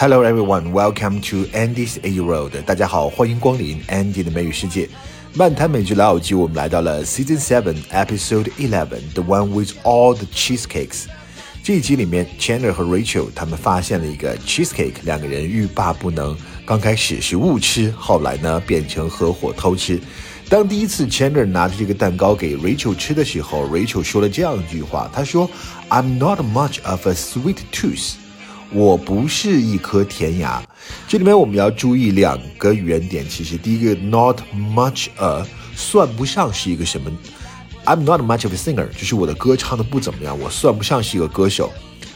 Hello everyone, welcome to Andy's A Road。大家好，欢迎光临 Andy 的美语世界。漫谈美剧老友记，我们来到了 Season Seven Episode Eleven，The One with All the Cheesecakes。这一集里面，Chandler 和 Rachel 他们发现了一个 cheesecake，两个人欲罢不能。刚开始是误吃，后来呢变成合伙偷吃。当第一次 Chandler 拿着这个蛋糕给 Rachel 吃的时候，Rachel 说了这样一句话，他说：“I'm not much of a sweet tooth。”我不是一颗甜牙。这里面我们要注意两个语言点。其实第一个 not much a 算不上是一个什么。I'm not much of a singer，就是我的歌唱的不怎么样，我算不上是一个歌手。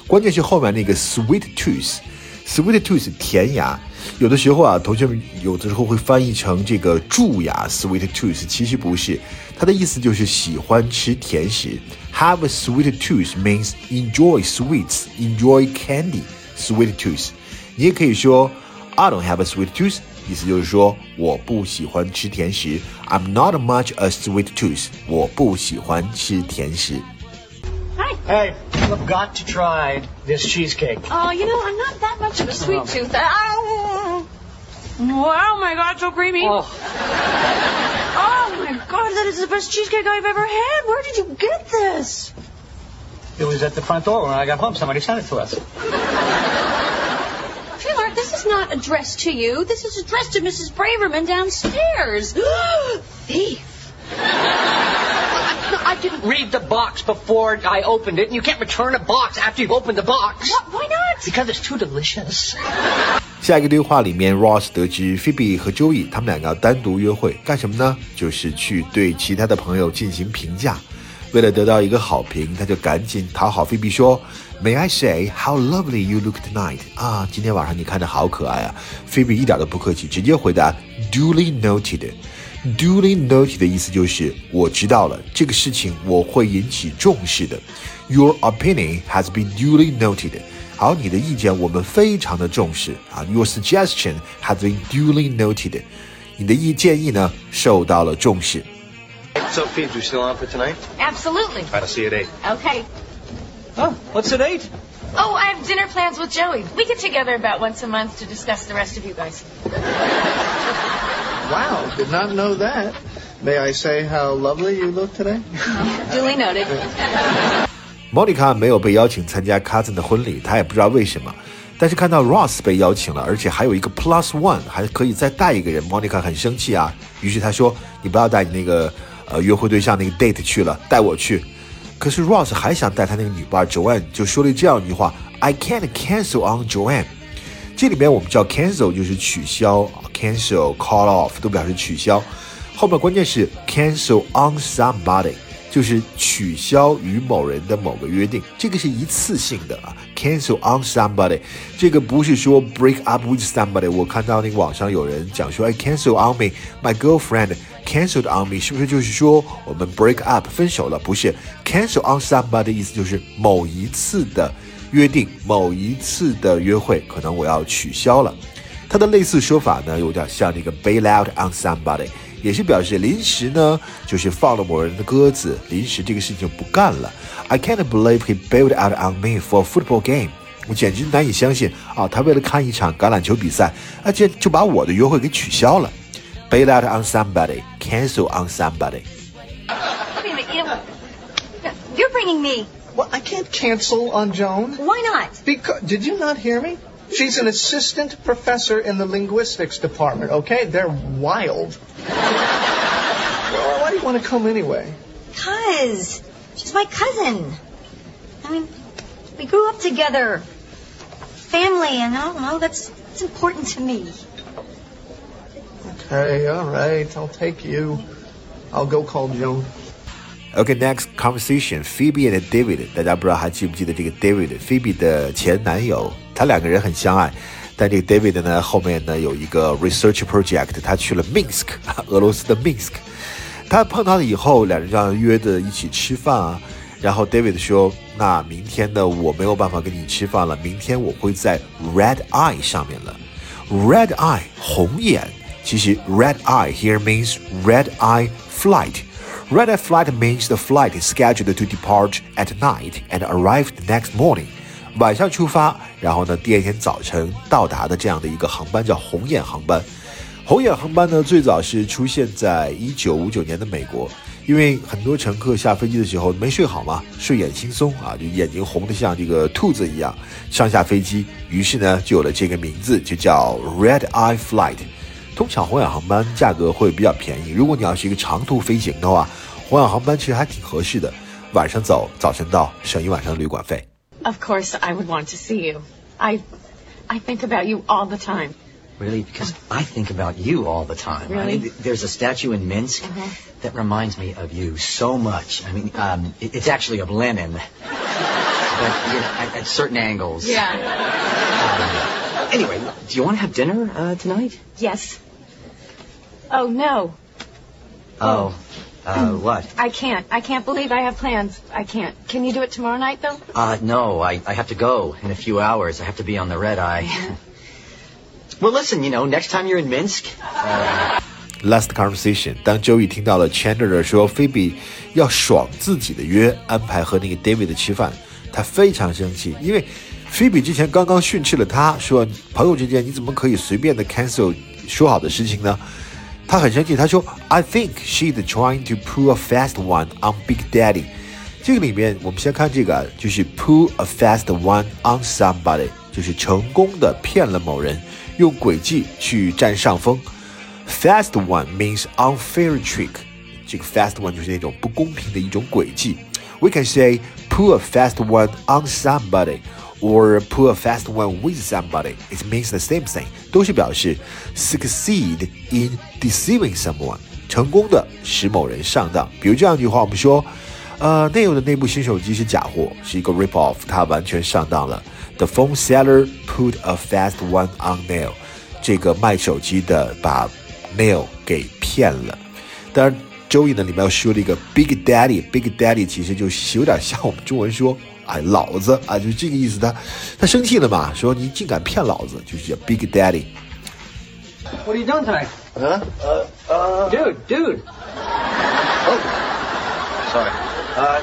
关键是后面那个 sweet tooth，sweet tooth 甜牙，有的时候啊，同学们有的时候会翻译成这个蛀牙 sweet tooth，其实不是，它的意思就是喜欢吃甜食。Have a sweet tooth means enjoy sweets，enjoy candy。Sweet tooth，你也可以说 I don't have a sweet tooth，意思就是说我不喜欢吃甜食。I'm not much a sweet tooth，我不喜欢吃甜食。Hi. Hey, you've got to try this cheesecake. Oh, you know, I'm not that much of a sweet tooth. Oh, oh my God, so creamy. Oh, Oh my God, that is the best cheesecake I've ever had. Where did you get this? it was at the front door when I got home. Somebody sent it to us. Taylor, this is not addressed to you. This is addressed to Mrs. Braverman downstairs. Thief. I didn't read the box before I opened it, and you can't return a box after you've opened the box. What? Why not? Because it's too delicious. 下一个对话里面，Ross 得知 Phoebe 和 Joey 他们两个要单独约会，干什么呢？就是去对其他的朋友进行评价。 为了得到一个好评，他就赶紧讨好菲比说：“May I say how lovely you look tonight？” 啊，今天晚上你看着好可爱啊！菲比一点都不客气，直接回答：“Duly noted。” Duly noted 的意思就是我知道了这个事情，我会引起重视的。Your opinion has been duly noted。好，你的意见我们非常的重视啊。Your suggestion has been duly noted。你的意建议呢受到了重视。So, Phoebes, we still on for tonight? Absolutely. All right, I'll see you at 8. Okay. Oh, what's at eight? Oh, I have dinner plans with Joey. We get together about once a month to discuss the rest of you guys. Wow, did not know that. May I say how lovely you look today? Duly noted. Monica 没有被邀请参加 Cousin 的婚礼，她也不知道为什么。但是看到 Ross 被邀请了，而且还有一个 Plus One，还可以再带一个人，Monica 很生气啊。于是她说：“你不要带你那个 呃约会对象那个 date 去了，带我去。”可是 Ross 还想带他那个女伴 Joanne，就说了这样一句话：“I can't cancel on Joanne。”这里面我们知道 cancel 就是取消，cancel call off 都表示取消。后面关键是 cancel on somebody，就是取消与某人的某个约定，这个是一次性的啊。cancel on somebody，这个不是说 break up with somebody。我看到那个网上有人讲说，哎，cancel on me，my girlfriend cancelled on me，是不是就是说我们 break up 分手了？不是，cancel on somebody 意思就是某一次的约定，某一次的约会，可能我要取消了。它的类似说法呢，有点像那个 bail out on somebody，也是表示临时呢，就是放了某人的鸽子，临时这个事情不干了。I can't believe he bailed out on me for a football game。我简直难以相信啊！他为了看一场橄榄球比赛，而且就把我的约会给取消了。Bail out on somebody, cancel on somebody。Wait a minute, you know, you're bringing me. Well, I can't cancel on Joan. Why not? Because did you not hear me? She's an assistant professor in the linguistics department. Okay, they're wild. well, why do you want to come anyway? Cause she's my cousin. I mean, we grew up together. Family, and I don't know, that's, that's important to me. Okay, all right, I'll take you. I'll go call Joan. Okay, next conversation. Phoebe and David，大家不知道还记不记得这个 David，Phoebe 的前男友，他两个人很相爱。但这个 David 呢，后面呢有一个 research project，他去了 Minsk，俄罗斯的 Minsk。他碰到了以后，两人就要约着一起吃饭啊。然后 David 说：“那明天呢，我没有办法跟你吃饭了，明天我会在 Red Eye 上面了。Red Eye 红眼， 其实 Red Eye here means Red Eye flight。Red Eye flight means the flight is scheduled to depart at night and arrive next morning. 晚上出发，然后呢，第二天早晨到达的这样的一个航班叫红眼航班。红眼航班呢，最早是出现在一九五九年的美国，因为很多乘客下飞机的时候没睡好嘛，睡眼惺忪啊，就眼睛红的像这个兔子一样，上下飞机，于是呢就有了这个名字，就叫 Red Eye Flight。通常红眼航班价格会比较便宜，如果你要是一个长途飞行的话，红眼航班其实还挺合适的，晚上走，早晨到，省一晚上的旅馆费。Of course, I would want to see you. I, I think about you all the time. Really? Because I think about you all the time. I Really? mean, there's a statue in Minsk that reminds me of you so much. I mean, um, it, it's actually of Lenin. But, you know, at, at certain angles. Yeah. Anyway, do you want to have dinner uh, tonight? Yes. Oh no, Oh, uh, what? I can't. I can't believe I have plans. I can't. Can you do it tomorrow night though? Uh, no, I, I have to go in a few hours. I have to be on the red eye. well, listen, you know, next time you're in Minsk, Last conversation，当 Joey 听到了 Chandler 说菲比要爽自己的约，安排和那个 David 吃饭，他非常生气，因为 菲比之前刚刚训斥了他，说朋友之间你怎么可以随便的 cancel 说好的事情呢？他很生气，他说 I think she's trying to pull a fast one on Big Daddy。这个里面我们先看这个啊，就是 pull a fast one on somebody，就是成功的骗了某人，用诡计去占上风。Fast one means unfair trick，这个 fast one 就是那种不公平的一种诡计。We can say pull a fast one on somebody Or pull a fast one with somebody. It means the same thing，都是表示 succeed in deceiving someone，成功的使某人上当。比如这样一句话，我们说，呃，Nail 的那部新手机是假货，是一个 rip off，他完全上当了。The phone seller put a fast one on Nail，这个卖手机的把 Nail 给骗了。当然，周易呢里面又说了一个 Big Daddy，Big Daddy 其实就是有点像我们中文说，哎，老子啊，就是这个意思。他他生气了嘛，说你竟敢骗老子，就是叫 Big Daddy。 what are you doing tonight? Huh? Uh, uh, Dude, dude. sorry. Uh,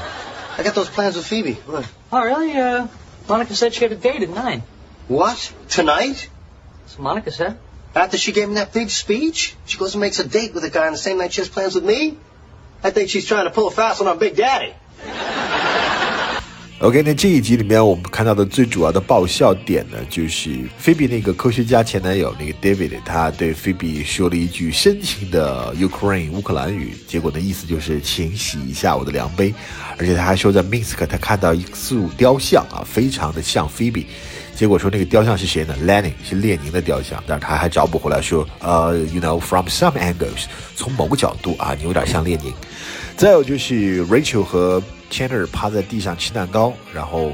I got those plans with Phoebe. What? Oh, really? Uh, Monica said she had a date at nine. What? Tonight? That's what Monica said. After she gave him that big speech? She goes and makes a date with a guy on the same night she has plans with me? I think she's trying to pull a fast one on Big Daddy. OK，那这一集里面我们看到的最主要的爆笑点呢，就是菲比那个科学家前男友那个 David，他对菲比说了一句深情的 Ukraine 乌克兰语，结果呢意思就是请洗一下我的量杯，而且他还说在 Minsk 他看到一束雕像啊，非常的像菲比。结果说那个雕像是谁呢？Lenin 是列宁的雕像，但是他还找补回来说，呃，you know from some angles，从某个角度啊，你有点像列宁。再有就是 Rachel 和 Chandler 趴在地上吃蛋糕，然后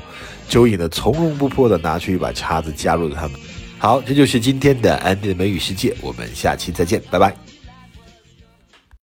周颖呢从容不迫地拿出一把叉子加入了他们。好，这就是今天的 Andy 的美语世界，我们下期再见，拜拜。